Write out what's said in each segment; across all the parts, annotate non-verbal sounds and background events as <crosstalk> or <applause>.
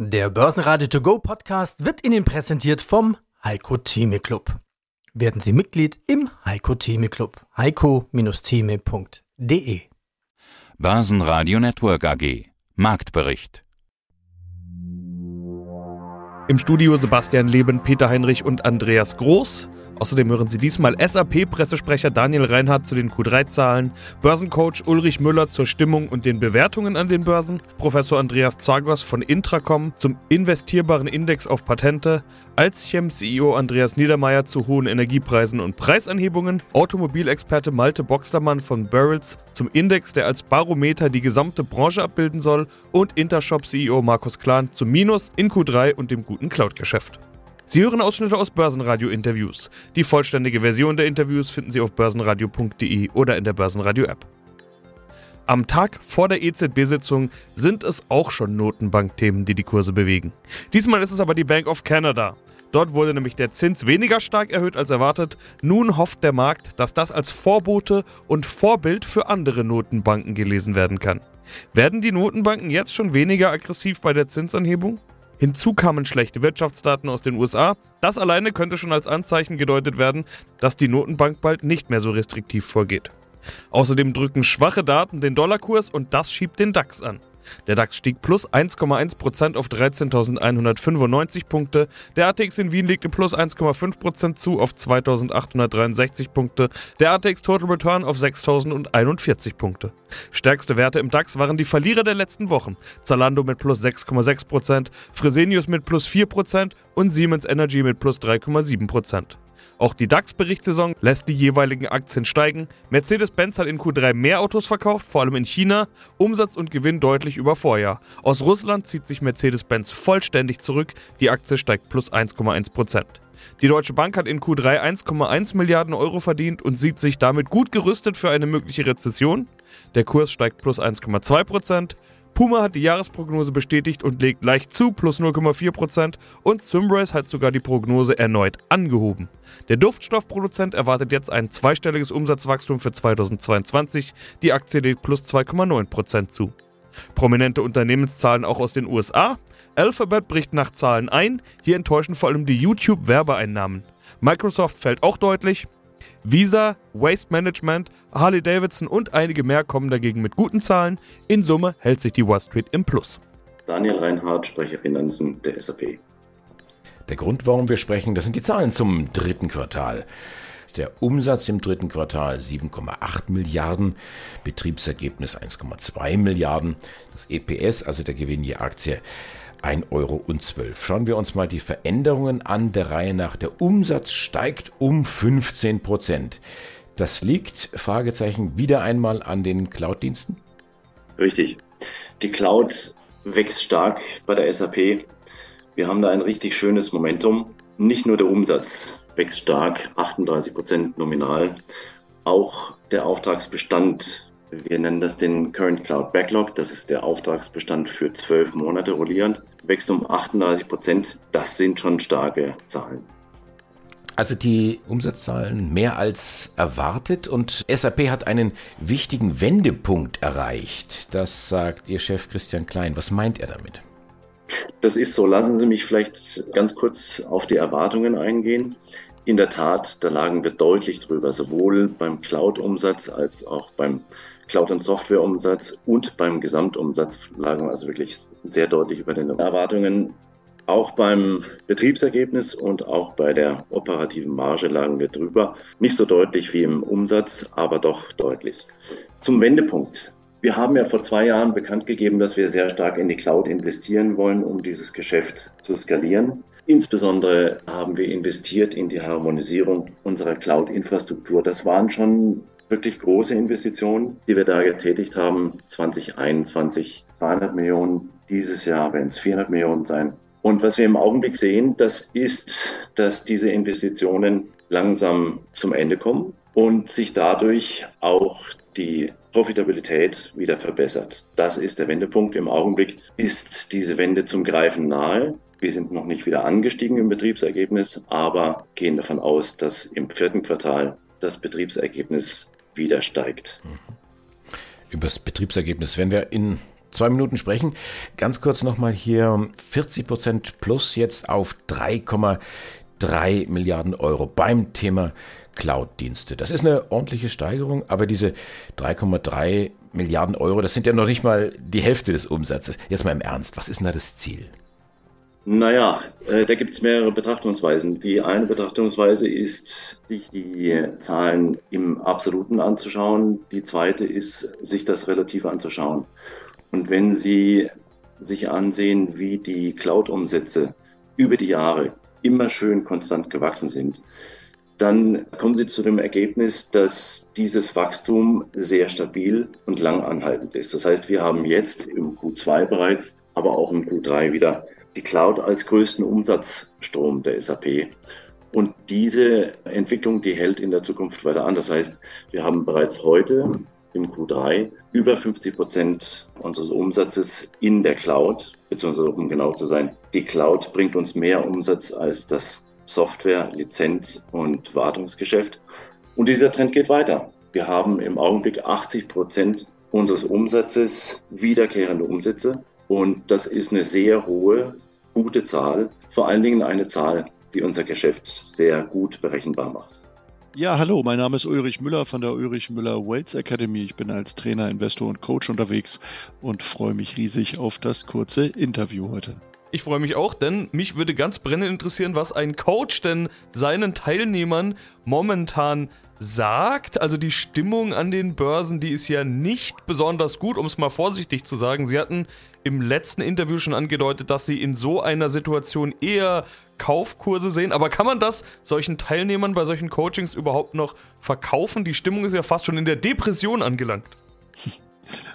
Der Börsenradio To Go Podcast wird Ihnen präsentiert vom Heiko Theme Club. Werden Sie Mitglied im Heiko Theme Club. heiko-theme.de Börsenradio Network AG Marktbericht Im Studio Sebastian Leben, Peter Heinrich und Andreas Groß. Außerdem hören Sie diesmal SAP-Pressesprecher Daniel Reinhardt zu den Q3-Zahlen, Börsencoach Ulrich Müller zur Stimmung und den Bewertungen an den Börsen, Professor Andreas Zagos von Intracom zum investierbaren Index auf Patente, Alzchem-CEO Andreas Niedermeyer zu hohen Energiepreisen und Preisanhebungen, Automobilexperte Malte Boxlermann von Burrells zum Index, der als Barometer die gesamte Branche abbilden soll und Intershop-CEO Markus Klahn zum Minus in Q3 und dem guten Cloud-Geschäft. Sie hören Ausschnitte aus Börsenradio-Interviews. Die vollständige Version der Interviews finden Sie auf börsenradio.de oder in der Börsenradio-App. Am Tag vor der EZB-Sitzung sind es auch schon Notenbankthemen, die die Kurse bewegen. Diesmal ist es aber die Bank of Canada. Dort wurde nämlich der Zins weniger stark erhöht als erwartet. Nun hofft der Markt, dass das als Vorbote und Vorbild für andere Notenbanken gelesen werden kann. Werden die Notenbanken jetzt schon weniger aggressiv bei der Zinsanhebung? Hinzu kamen schlechte Wirtschaftsdaten aus den USA. Das alleine könnte schon als Anzeichen gedeutet werden, dass die Notenbank bald nicht mehr so restriktiv vorgeht. Außerdem drücken schwache Daten den Dollarkurs und das schiebt den DAX an. Der DAX stieg plus 1,1% auf 13.195 Punkte. Der ATX in Wien legte plus 1,5% zu auf 2.863 Punkte. Der ATX Total Return auf 6.041 Punkte. Stärkste Werte im DAX waren die Verlierer der letzten Wochen. Zalando mit plus 6,6%, Fresenius mit plus 4% und Siemens Energy mit plus 3,7%. Auch die DAX-Berichtssaison lässt die jeweiligen Aktien steigen. Mercedes-Benz hat in Q3 mehr Autos verkauft, vor allem in China. Umsatz und Gewinn deutlich über Vorjahr. Aus Russland zieht sich Mercedes-Benz vollständig zurück. Die Aktie steigt plus 1,1%. Die Deutsche Bank hat in Q3 1,1 Milliarden Euro verdient und sieht sich damit gut gerüstet für eine mögliche Rezession. Der Kurs steigt plus 1,2%. Puma hat die Jahresprognose bestätigt und legt leicht zu, plus 0,4%. Und Symrise hat sogar die Prognose erneut angehoben. Der Duftstoffproduzent erwartet jetzt ein zweistelliges Umsatzwachstum für 2022. Die Aktie legt plus 2,9% zu. Prominente Unternehmenszahlen auch aus den USA. Alphabet bricht nach Zahlen ein. Hier enttäuschen vor allem die YouTube-Werbeeinnahmen. Microsoft fällt auch deutlich. Visa, Waste Management, Harley Davidson und einige mehr kommen dagegen mit guten Zahlen. In Summe hält sich die Wall Street im Plus. Daniel Reinhardt, Sprecher Finanzen der SAP. Der Grund, warum wir sprechen, das sind die Zahlen zum dritten Quartal. Der Umsatz im dritten Quartal 7,8 Milliarden, Betriebsergebnis 1,2 Milliarden, das EPS, also der Gewinn je Aktie, 1,12 Euro. Schauen wir uns mal die Veränderungen an der Reihe nach. Der Umsatz steigt um 15 Prozent. Das liegt, Fragezeichen, wieder einmal an den Cloud-Diensten? Richtig. Die Cloud wächst stark bei der SAP. Wir haben da ein richtig schönes Momentum. Nicht nur der Umsatz wächst stark, 38 Prozent nominal. Auch der Auftragsbestand wir nennen das den Current Cloud Backlog. Das ist der Auftragsbestand für zwölf Monate rollierend. Wächst um 38 Prozent. Das sind schon starke Zahlen. Also die Umsatzzahlen mehr als erwartet und SAP hat einen wichtigen Wendepunkt erreicht. Das sagt Ihr Chef Christian Klein. Was meint er damit? Das ist so. Lassen Sie mich vielleicht ganz kurz auf die Erwartungen eingehen. In der Tat, da lagen wir deutlich drüber, sowohl beim Cloud-Umsatz als auch beim Cloud- und Software-Umsatz und beim Gesamtumsatz lagen wir also wirklich sehr deutlich über den Erwartungen. Auch beim Betriebsergebnis und auch bei der operativen Marge lagen wir drüber. Nicht so deutlich wie im Umsatz, aber doch deutlich. Zum Wendepunkt. Wir haben ja vor zwei Jahren bekannt gegeben, dass wir sehr stark in die Cloud investieren wollen, um dieses Geschäft zu skalieren. Insbesondere haben wir investiert in die Harmonisierung unserer Cloud-Infrastruktur. Das waren schon wirklich große Investitionen, die wir da getätigt haben. 2021 200 Millionen, dieses Jahr werden es 400 Millionen sein. Und was wir im Augenblick sehen, das ist, dass diese Investitionen langsam zum Ende kommen und sich dadurch auch die Profitabilität wieder verbessert. Das ist der Wendepunkt. Im Augenblick ist diese Wende zum Greifen nahe. Wir sind noch nicht wieder angestiegen im Betriebsergebnis, aber gehen davon aus, dass im vierten Quartal das Betriebsergebnis wieder steigt. Über das Betriebsergebnis werden wir in zwei Minuten sprechen. Ganz kurz nochmal hier 40 Prozent plus jetzt auf 3,3 Milliarden Euro beim Thema Cloud-Dienste. Das ist eine ordentliche Steigerung, aber diese 3,3 Milliarden Euro, das sind ja noch nicht mal die Hälfte des Umsatzes. Jetzt mal im Ernst, was ist denn da das Ziel? Naja, äh, da gibt es mehrere Betrachtungsweisen. Die eine Betrachtungsweise ist, sich die Zahlen im Absoluten anzuschauen. Die zweite ist, sich das relativ anzuschauen. Und wenn Sie sich ansehen, wie die Cloud-Umsätze über die Jahre immer schön konstant gewachsen sind, dann kommen Sie zu dem Ergebnis, dass dieses Wachstum sehr stabil und lang anhaltend ist. Das heißt, wir haben jetzt im Q2 bereits, aber auch im Q3 wieder die Cloud als größten Umsatzstrom der SAP. Und diese Entwicklung, die hält in der Zukunft weiter an. Das heißt, wir haben bereits heute im Q3 über 50 Prozent unseres Umsatzes in der Cloud, beziehungsweise um genau zu sein, die Cloud bringt uns mehr Umsatz als das Software-, Lizenz- und Wartungsgeschäft. Und dieser Trend geht weiter. Wir haben im Augenblick 80 Prozent unseres Umsatzes wiederkehrende Umsätze. Und das ist eine sehr hohe gute Zahl, vor allen Dingen eine Zahl, die unser Geschäft sehr gut berechenbar macht. Ja, hallo, mein Name ist Ulrich Müller von der Ulrich Müller Wealth Academy. Ich bin als Trainer, Investor und Coach unterwegs und freue mich riesig auf das kurze Interview heute. Ich freue mich auch, denn mich würde ganz brennend interessieren, was ein Coach denn seinen Teilnehmern momentan sagt. Also die Stimmung an den Börsen, die ist ja nicht besonders gut, um es mal vorsichtig zu sagen. Sie hatten im letzten Interview schon angedeutet, dass Sie in so einer Situation eher Kaufkurse sehen. Aber kann man das solchen Teilnehmern bei solchen Coachings überhaupt noch verkaufen? Die Stimmung ist ja fast schon in der Depression angelangt. <laughs>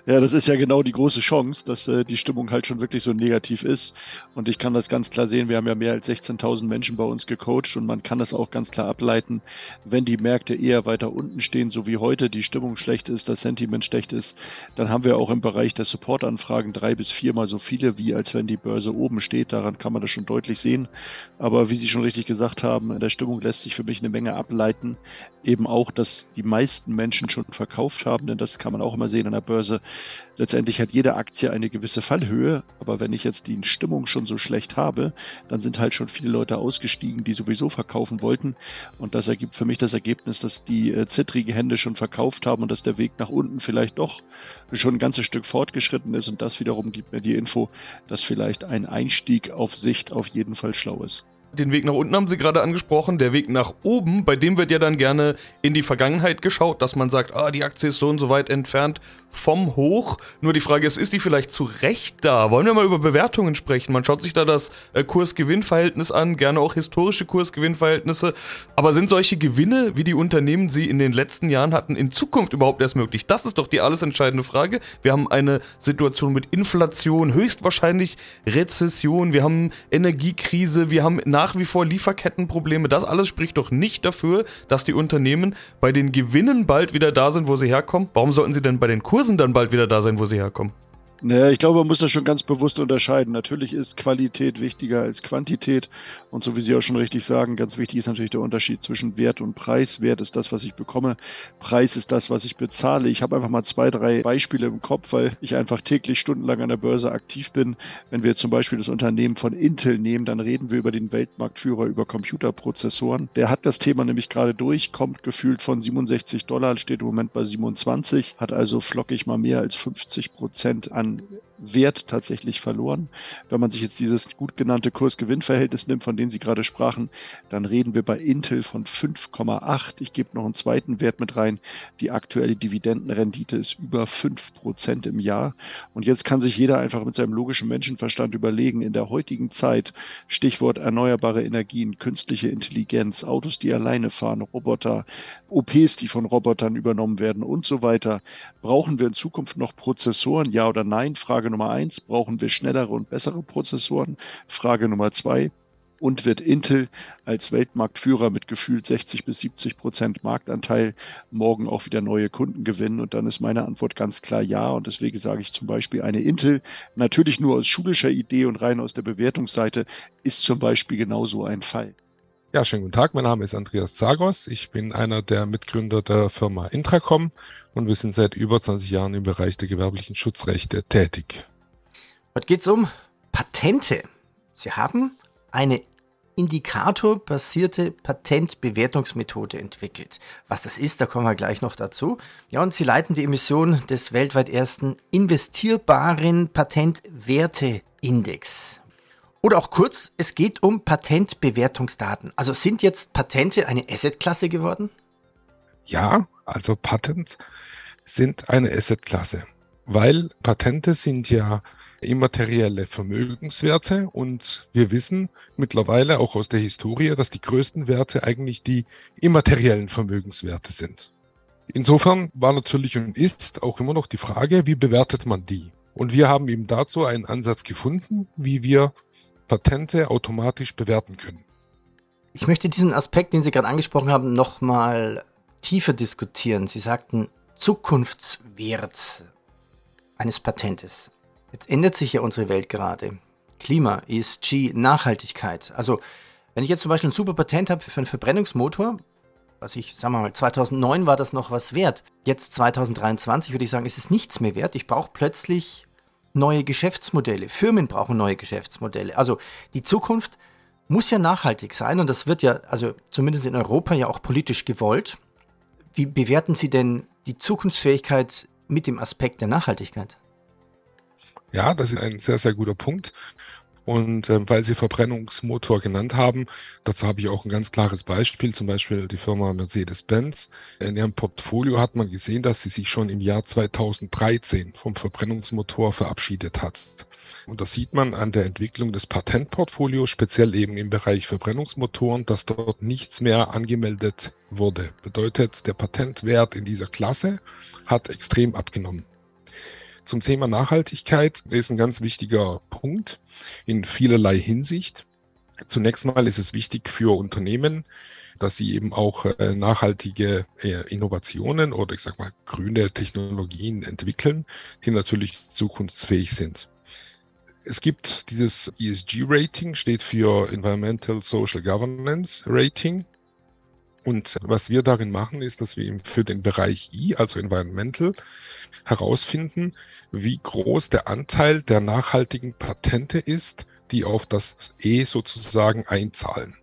Ja, das ist ja genau die große Chance, dass äh, die Stimmung halt schon wirklich so negativ ist. Und ich kann das ganz klar sehen. Wir haben ja mehr als 16.000 Menschen bei uns gecoacht und man kann das auch ganz klar ableiten, wenn die Märkte eher weiter unten stehen, so wie heute, die Stimmung schlecht ist, das Sentiment schlecht ist, dann haben wir auch im Bereich der Supportanfragen drei bis viermal so viele, wie als wenn die Börse oben steht. Daran kann man das schon deutlich sehen. Aber wie Sie schon richtig gesagt haben, in der Stimmung lässt sich für mich eine Menge ableiten. Eben auch, dass die meisten Menschen schon verkauft haben, denn das kann man auch immer sehen an der Börse letztendlich hat jede Aktie eine gewisse Fallhöhe, aber wenn ich jetzt die Stimmung schon so schlecht habe, dann sind halt schon viele Leute ausgestiegen, die sowieso verkaufen wollten. Und das ergibt für mich das Ergebnis, dass die äh, zittrige Hände schon verkauft haben und dass der Weg nach unten vielleicht doch schon ein ganzes Stück fortgeschritten ist. Und das wiederum gibt mir die Info, dass vielleicht ein Einstieg auf Sicht auf jeden Fall schlau ist den Weg nach unten haben Sie gerade angesprochen. Der Weg nach oben, bei dem wird ja dann gerne in die Vergangenheit geschaut, dass man sagt, ah, die Aktie ist so und so weit entfernt vom Hoch. Nur die Frage ist, ist die vielleicht zu Recht da? Wollen wir mal über Bewertungen sprechen? Man schaut sich da das äh, Kurs-Gewinn-Verhältnis an, gerne auch historische Kurs-Gewinn-Verhältnisse. Aber sind solche Gewinne, wie die Unternehmen sie in den letzten Jahren hatten, in Zukunft überhaupt erst möglich? Das ist doch die alles entscheidende Frage. Wir haben eine Situation mit Inflation, höchstwahrscheinlich Rezession, wir haben Energiekrise, wir haben nach wie vor Lieferkettenprobleme. Das alles spricht doch nicht dafür, dass die Unternehmen bei den Gewinnen bald wieder da sind, wo sie herkommen. Warum sollten sie denn bei den Kursen dann bald wieder da sein, wo sie herkommen. Naja, ich glaube, man muss das schon ganz bewusst unterscheiden. Natürlich ist Qualität wichtiger als Quantität. Und so wie Sie auch schon richtig sagen, ganz wichtig ist natürlich der Unterschied zwischen Wert und Preis. Wert ist das, was ich bekomme. Preis ist das, was ich bezahle. Ich habe einfach mal zwei, drei Beispiele im Kopf, weil ich einfach täglich stundenlang an der Börse aktiv bin. Wenn wir zum Beispiel das Unternehmen von Intel nehmen, dann reden wir über den Weltmarktführer über Computerprozessoren. Der hat das Thema nämlich gerade durch, kommt gefühlt von 67 Dollar, steht im Moment bei 27, hat also flockig mal mehr als 50 Prozent an and Wert tatsächlich verloren. Wenn man sich jetzt dieses gut genannte Kurs-Gewinn-Verhältnis nimmt, von dem Sie gerade sprachen, dann reden wir bei Intel von 5,8. Ich gebe noch einen zweiten Wert mit rein. Die aktuelle Dividendenrendite ist über 5 Prozent im Jahr. Und jetzt kann sich jeder einfach mit seinem logischen Menschenverstand überlegen, in der heutigen Zeit, Stichwort erneuerbare Energien, künstliche Intelligenz, Autos, die alleine fahren, Roboter, OPs, die von Robotern übernommen werden und so weiter, brauchen wir in Zukunft noch Prozessoren, ja oder? Nein. Frage Nummer eins, brauchen wir schnellere und bessere Prozessoren? Frage Nummer zwei, und wird Intel als Weltmarktführer mit gefühlt 60 bis 70 Prozent Marktanteil morgen auch wieder neue Kunden gewinnen? Und dann ist meine Antwort ganz klar ja. Und deswegen sage ich zum Beispiel eine Intel, natürlich nur aus schulischer Idee und rein aus der Bewertungsseite, ist zum Beispiel genauso ein Fall. Ja, schönen guten Tag. Mein Name ist Andreas Zagos. Ich bin einer der Mitgründer der Firma Intracom und wir sind seit über 20 Jahren im Bereich der gewerblichen Schutzrechte tätig. Heute geht es um Patente. Sie haben eine indikatorbasierte Patentbewertungsmethode entwickelt. Was das ist, da kommen wir gleich noch dazu. Ja, und Sie leiten die Emission des weltweit ersten investierbaren Patentwerteindex. Oder auch kurz, es geht um Patentbewertungsdaten. Also sind jetzt Patente eine Assetklasse geworden? Ja, also Patents sind eine Assetklasse, weil Patente sind ja immaterielle Vermögenswerte und wir wissen mittlerweile auch aus der Historie, dass die größten Werte eigentlich die immateriellen Vermögenswerte sind. Insofern war natürlich und ist auch immer noch die Frage, wie bewertet man die? Und wir haben eben dazu einen Ansatz gefunden, wie wir Patente automatisch bewerten können. Ich möchte diesen Aspekt, den Sie gerade angesprochen haben, nochmal tiefer diskutieren. Sie sagten Zukunftswert eines Patentes. Jetzt ändert sich ja unsere Welt gerade. Klima, ESG, Nachhaltigkeit. Also, wenn ich jetzt zum Beispiel ein super Patent habe für einen Verbrennungsmotor, was ich, sagen wir mal, 2009 war das noch was wert. Jetzt 2023 würde ich sagen, ist es nichts mehr wert. Ich brauche plötzlich neue Geschäftsmodelle. Firmen brauchen neue Geschäftsmodelle. Also die Zukunft muss ja nachhaltig sein und das wird ja, also zumindest in Europa ja auch politisch gewollt. Wie bewerten Sie denn die Zukunftsfähigkeit mit dem Aspekt der Nachhaltigkeit? Ja, das ist ein sehr, sehr guter Punkt. Und äh, weil Sie Verbrennungsmotor genannt haben, dazu habe ich auch ein ganz klares Beispiel, zum Beispiel die Firma Mercedes-Benz. In ihrem Portfolio hat man gesehen, dass sie sich schon im Jahr 2013 vom Verbrennungsmotor verabschiedet hat. Und das sieht man an der Entwicklung des Patentportfolios, speziell eben im Bereich Verbrennungsmotoren, dass dort nichts mehr angemeldet wurde. Bedeutet, der Patentwert in dieser Klasse hat extrem abgenommen zum Thema Nachhaltigkeit ist ein ganz wichtiger Punkt in vielerlei Hinsicht. Zunächst mal ist es wichtig für Unternehmen, dass sie eben auch äh, nachhaltige äh, Innovationen oder ich sag mal grüne Technologien entwickeln, die natürlich zukunftsfähig sind. Es gibt dieses ESG-Rating, steht für Environmental Social Governance Rating. Und was wir darin machen, ist, dass wir für den Bereich I, also Environmental, herausfinden, wie groß der Anteil der nachhaltigen Patente ist, die auf das E sozusagen einzahlen.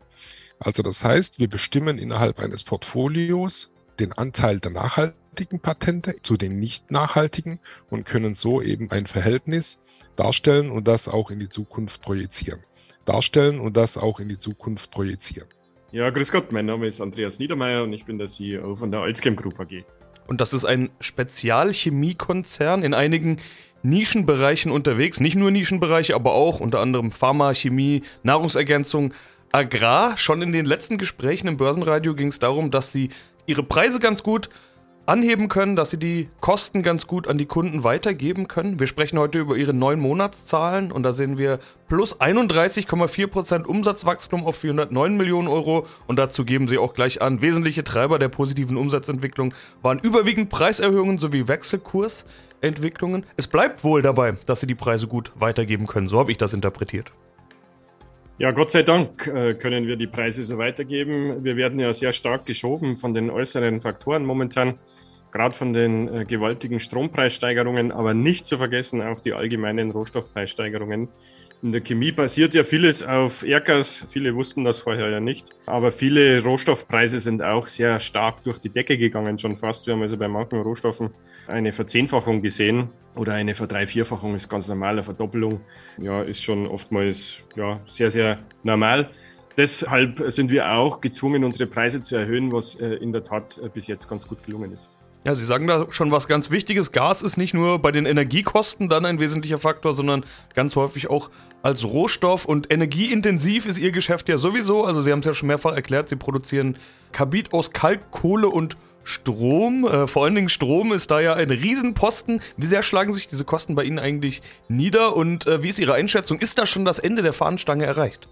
Also das heißt, wir bestimmen innerhalb eines Portfolios den Anteil der nachhaltigen Patente zu den nicht nachhaltigen und können so eben ein Verhältnis darstellen und das auch in die Zukunft projizieren. Darstellen und das auch in die Zukunft projizieren. Ja, grüß Gott, mein Name ist Andreas Niedermeyer und ich bin der CEO von der Alzchem Group AG. Und das ist ein Spezialchemiekonzern in einigen Nischenbereichen unterwegs. Nicht nur Nischenbereiche, aber auch unter anderem Pharma, Chemie, Nahrungsergänzung, Agrar. Schon in den letzten Gesprächen im Börsenradio ging es darum, dass sie ihre Preise ganz gut anheben können, dass sie die Kosten ganz gut an die Kunden weitergeben können. Wir sprechen heute über ihre neun Monatszahlen und da sehen wir plus 31,4% Umsatzwachstum auf 409 Millionen Euro und dazu geben sie auch gleich an, wesentliche Treiber der positiven Umsatzentwicklung waren überwiegend Preiserhöhungen sowie Wechselkursentwicklungen. Es bleibt wohl dabei, dass sie die Preise gut weitergeben können, so habe ich das interpretiert. Ja, Gott sei Dank äh, können wir die Preise so weitergeben. Wir werden ja sehr stark geschoben von den äußeren Faktoren momentan gerade von den äh, gewaltigen Strompreissteigerungen, aber nicht zu vergessen auch die allgemeinen Rohstoffpreissteigerungen. In der Chemie basiert ja vieles auf Erdgas. Viele wussten das vorher ja nicht. Aber viele Rohstoffpreise sind auch sehr stark durch die Decke gegangen, schon fast. Wir haben also bei manchen Rohstoffen eine Verzehnfachung gesehen oder eine Verdreivierfachung ist ganz normal. Eine Verdoppelung ja, ist schon oftmals ja, sehr, sehr normal. Deshalb sind wir auch gezwungen, unsere Preise zu erhöhen, was äh, in der Tat äh, bis jetzt ganz gut gelungen ist. Ja, Sie sagen da schon was ganz Wichtiges. Gas ist nicht nur bei den Energiekosten dann ein wesentlicher Faktor, sondern ganz häufig auch als Rohstoff und energieintensiv ist Ihr Geschäft ja sowieso. Also Sie haben es ja schon mehrfach erklärt, Sie produzieren Kabit aus Kalk, Kohle und Strom. Äh, vor allen Dingen Strom ist da ja ein Riesenposten. Wie sehr schlagen sich diese Kosten bei Ihnen eigentlich nieder und äh, wie ist Ihre Einschätzung? Ist da schon das Ende der Fahnenstange erreicht?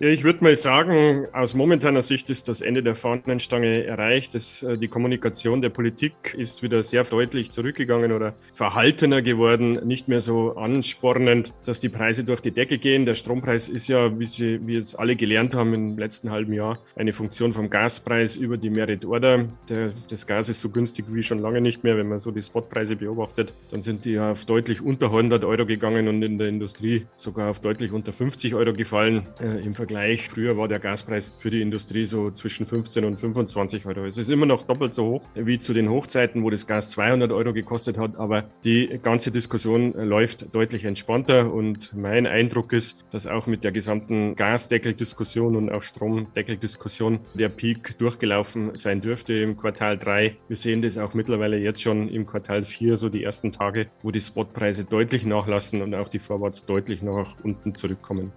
Ja, ich würde mal sagen, aus momentaner Sicht ist das Ende der Fahnenstange erreicht. Das, äh, die Kommunikation der Politik ist wieder sehr deutlich zurückgegangen oder verhaltener geworden, nicht mehr so anspornend, dass die Preise durch die Decke gehen. Der Strompreis ist ja, wie Sie, wie jetzt alle gelernt haben im letzten halben Jahr, eine Funktion vom Gaspreis über die Merit Order. Der, das Gas ist so günstig wie schon lange nicht mehr. Wenn man so die Spotpreise beobachtet, dann sind die auf deutlich unter 100 Euro gegangen und in der Industrie sogar auf deutlich unter 50 Euro gefallen. Äh, Im Vergleich, früher war der Gaspreis für die Industrie so zwischen 15 und 25 Euro. Es ist immer noch doppelt so hoch wie zu den Hochzeiten, wo das Gas 200 Euro gekostet hat, aber die ganze Diskussion läuft deutlich entspannter und mein Eindruck ist, dass auch mit der gesamten Gasdeckeldiskussion und auch Stromdeckeldiskussion der Peak durchgelaufen sein dürfte im Quartal 3. Wir sehen das auch mittlerweile jetzt schon im Quartal 4, so die ersten Tage, wo die Spotpreise deutlich nachlassen und auch die Vorwärts deutlich nach unten zurückkommen.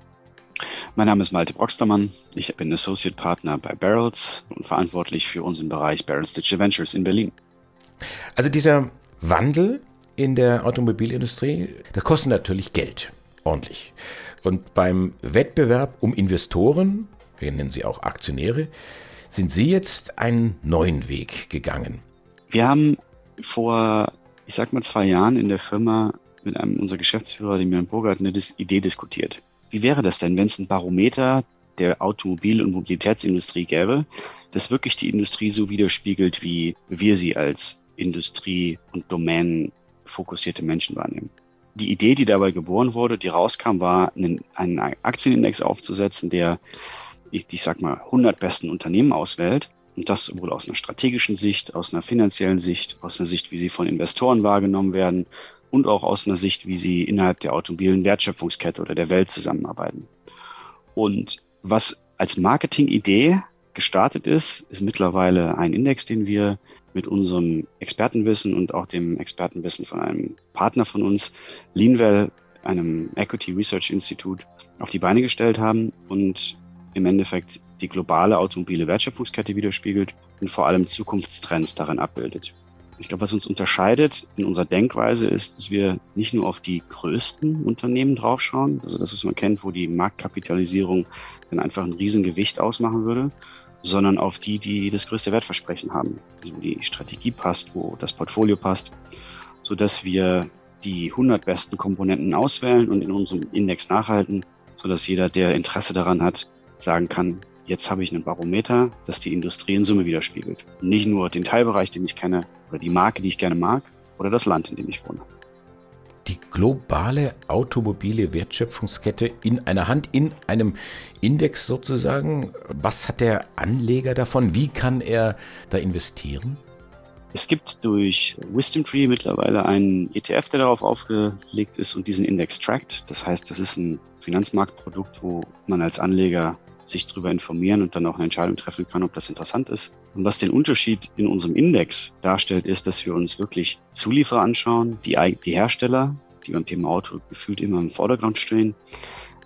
Mein Name ist Malte Broxtermann. Ich bin Associate Partner bei Barrels und verantwortlich für unseren Bereich Barrels Digital Ventures in Berlin. Also dieser Wandel in der Automobilindustrie, der kostet natürlich Geld, ordentlich. Und beim Wettbewerb um Investoren, wir nennen sie auch Aktionäre, sind Sie jetzt einen neuen Weg gegangen. Wir haben vor, ich sag mal, zwei Jahren in der Firma mit einem unserer Geschäftsführer, dem Jan Burgert, eine Idee diskutiert. Wie wäre das denn, wenn es ein Barometer der Automobil- und Mobilitätsindustrie gäbe, das wirklich die Industrie so widerspiegelt, wie wir sie als Industrie- und Domänen fokussierte Menschen wahrnehmen? Die Idee, die dabei geboren wurde, die rauskam, war, einen, einen Aktienindex aufzusetzen, der, ich, ich sag mal, 100 besten Unternehmen auswählt und das sowohl aus einer strategischen Sicht, aus einer finanziellen Sicht, aus einer Sicht, wie sie von Investoren wahrgenommen werden und auch aus einer Sicht, wie sie innerhalb der automobilen Wertschöpfungskette oder der Welt zusammenarbeiten. Und was als Marketingidee gestartet ist, ist mittlerweile ein Index, den wir mit unserem Expertenwissen und auch dem Expertenwissen von einem Partner von uns, Leanwell, einem Equity Research Institute, auf die Beine gestellt haben und im Endeffekt die globale automobile Wertschöpfungskette widerspiegelt und vor allem Zukunftstrends darin abbildet. Ich glaube, was uns unterscheidet in unserer Denkweise ist, dass wir nicht nur auf die größten Unternehmen draufschauen, also das, was man kennt, wo die Marktkapitalisierung dann einfach ein Riesengewicht ausmachen würde, sondern auf die, die das größte Wertversprechen haben, also wo die Strategie passt, wo das Portfolio passt, so dass wir die 100 besten Komponenten auswählen und in unserem Index nachhalten, so dass jeder, der Interesse daran hat, sagen kann, jetzt habe ich einen Barometer, das die Industrie in Summe widerspiegelt. Nicht nur den Teilbereich, den ich kenne, oder die Marke, die ich gerne mag, oder das Land, in dem ich wohne. Die globale automobile Wertschöpfungskette in einer Hand, in einem Index sozusagen. Was hat der Anleger davon? Wie kann er da investieren? Es gibt durch Wisdom Tree mittlerweile einen ETF, der darauf aufgelegt ist und diesen Index trackt. Das heißt, das ist ein Finanzmarktprodukt, wo man als Anleger sich darüber informieren und dann auch eine Entscheidung treffen kann, ob das interessant ist. Und was den Unterschied in unserem Index darstellt, ist, dass wir uns wirklich Zulieferer anschauen, die, die Hersteller, die beim Thema Auto gefühlt immer im Vordergrund stehen,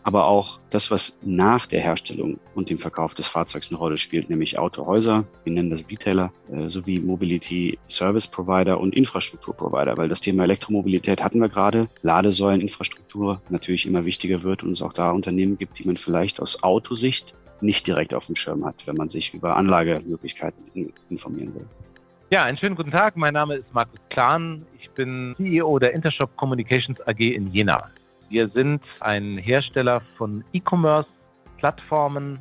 aber auch das, was nach der Herstellung und dem Verkauf des Fahrzeugs eine Rolle spielt, nämlich Autohäuser, wir nennen das Retailer, äh, sowie Mobility Service Provider und Infrastruktur Provider, weil das Thema Elektromobilität hatten wir gerade, Ladesäuleninfrastruktur natürlich immer wichtiger wird und es auch da Unternehmen gibt, die man vielleicht aus Autosicht nicht direkt auf dem Schirm hat, wenn man sich über Anlagemöglichkeiten informieren will. Ja, einen schönen guten Tag. Mein Name ist Markus Klahn. Ich bin CEO der Intershop Communications AG in Jena. Wir sind ein Hersteller von E-Commerce-Plattformen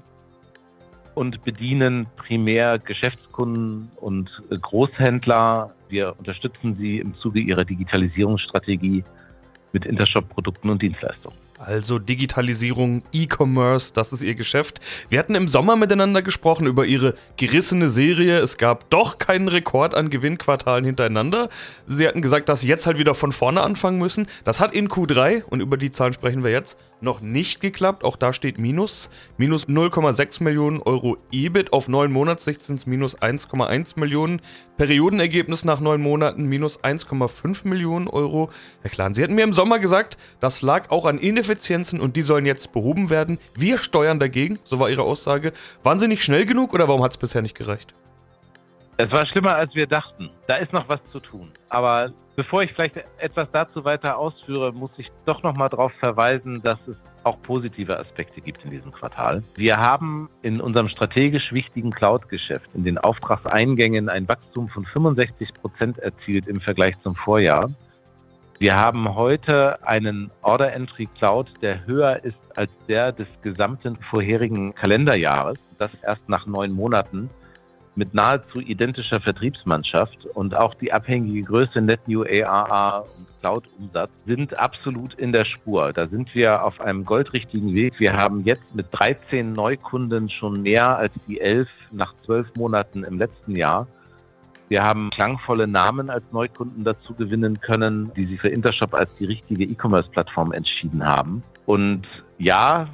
und bedienen primär Geschäftskunden und Großhändler. Wir unterstützen sie im Zuge ihrer Digitalisierungsstrategie mit Intershop-Produkten und Dienstleistungen. Also Digitalisierung, E-Commerce, das ist ihr Geschäft. Wir hatten im Sommer miteinander gesprochen über ihre gerissene Serie. Es gab doch keinen Rekord an Gewinnquartalen hintereinander. Sie hatten gesagt, dass sie jetzt halt wieder von vorne anfangen müssen. Das hat in Q3, und über die Zahlen sprechen wir jetzt, noch nicht geklappt. Auch da steht Minus. Minus 0,6 Millionen Euro EBIT. Auf neun Monatssicht sind es minus 1,1 Millionen. Periodenergebnis nach neun Monaten minus 1,5 Millionen Euro. Herr Klan, Sie hatten mir im Sommer gesagt, das lag auch an Ineffizienzen und die sollen jetzt behoben werden. Wir steuern dagegen, so war Ihre Aussage. Waren Sie nicht schnell genug oder warum hat es bisher nicht gereicht? Es war schlimmer, als wir dachten. Da ist noch was zu tun. Aber bevor ich vielleicht etwas dazu weiter ausführe, muss ich doch noch mal darauf verweisen, dass es auch positive Aspekte gibt in diesem Quartal. Wir haben in unserem strategisch wichtigen Cloud-Geschäft in den Auftragseingängen ein Wachstum von 65 Prozent erzielt im Vergleich zum Vorjahr. Wir haben heute einen Order Entry Cloud, der höher ist als der des gesamten vorherigen Kalenderjahres. Das erst nach neun Monaten mit nahezu identischer Vertriebsmannschaft und auch die abhängige Größe Net New ARR und Cloud-Umsatz sind absolut in der Spur. Da sind wir auf einem goldrichtigen Weg. Wir haben jetzt mit 13 Neukunden schon mehr als die 11 nach 12 Monaten im letzten Jahr. Wir haben klangvolle Namen als Neukunden dazu gewinnen können, die sich für Intershop als die richtige E-Commerce-Plattform entschieden haben. Und ja,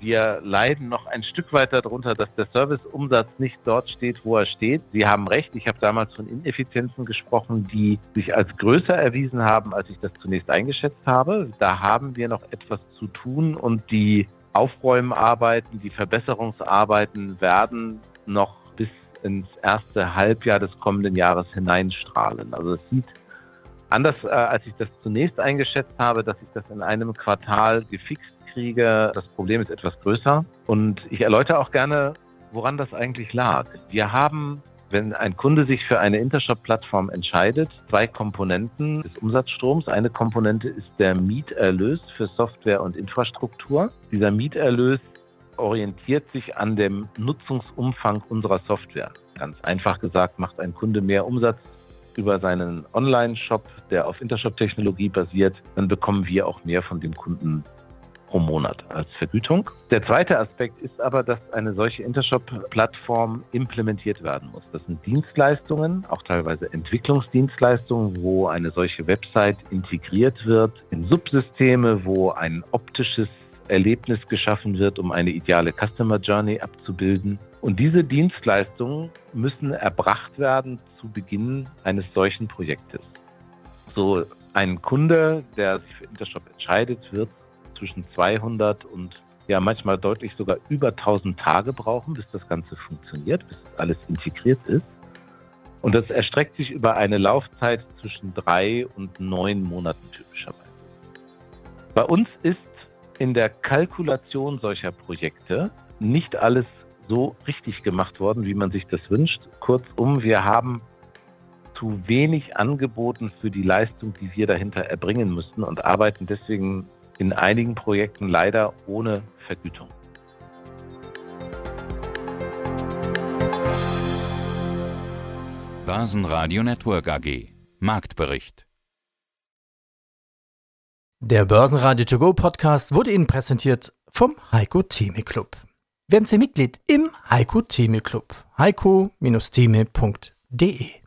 wir leiden noch ein Stück weiter darunter, dass der Serviceumsatz nicht dort steht, wo er steht. Sie haben recht, ich habe damals von Ineffizienzen gesprochen, die sich als größer erwiesen haben, als ich das zunächst eingeschätzt habe. Da haben wir noch etwas zu tun und die Aufräumarbeiten, die Verbesserungsarbeiten werden noch bis ins erste Halbjahr des kommenden Jahres hineinstrahlen. Also es sieht anders, äh, als ich das zunächst eingeschätzt habe, dass ich das in einem Quartal gefixt kriege. Das Problem ist etwas größer und ich erläutere auch gerne, woran das eigentlich lag. Wir haben wenn ein Kunde sich für eine Intershop-Plattform entscheidet, zwei Komponenten des Umsatzstroms. Eine Komponente ist der Mieterlös für Software und Infrastruktur. Dieser Mieterlös orientiert sich an dem Nutzungsumfang unserer Software. Ganz einfach gesagt, macht ein Kunde mehr Umsatz über seinen Online-Shop, der auf Intershop-Technologie basiert, dann bekommen wir auch mehr von dem Kunden pro Monat als Vergütung. Der zweite Aspekt ist aber, dass eine solche Intershop-Plattform implementiert werden muss. Das sind Dienstleistungen, auch teilweise Entwicklungsdienstleistungen, wo eine solche Website integriert wird in Subsysteme, wo ein optisches Erlebnis geschaffen wird, um eine ideale Customer Journey abzubilden. Und diese Dienstleistungen müssen erbracht werden zu Beginn eines solchen Projektes. So ein Kunde, der sich für Intershop entscheidet, wird zwischen 200 und ja manchmal deutlich sogar über 1000 Tage brauchen, bis das Ganze funktioniert, bis alles integriert ist. Und das erstreckt sich über eine Laufzeit zwischen drei und neun Monaten typischerweise. Bei uns ist in der Kalkulation solcher Projekte nicht alles so richtig gemacht worden, wie man sich das wünscht. Kurzum, wir haben zu wenig angeboten für die Leistung, die wir dahinter erbringen müssten und arbeiten deswegen in einigen Projekten leider ohne Vergütung. Börsenradio Network AG Marktbericht Der Börsenradio To Go Podcast wurde Ihnen präsentiert vom Heiko Theme Club. Werden Sie Mitglied im Heiko Theme Club. heiko-theme.de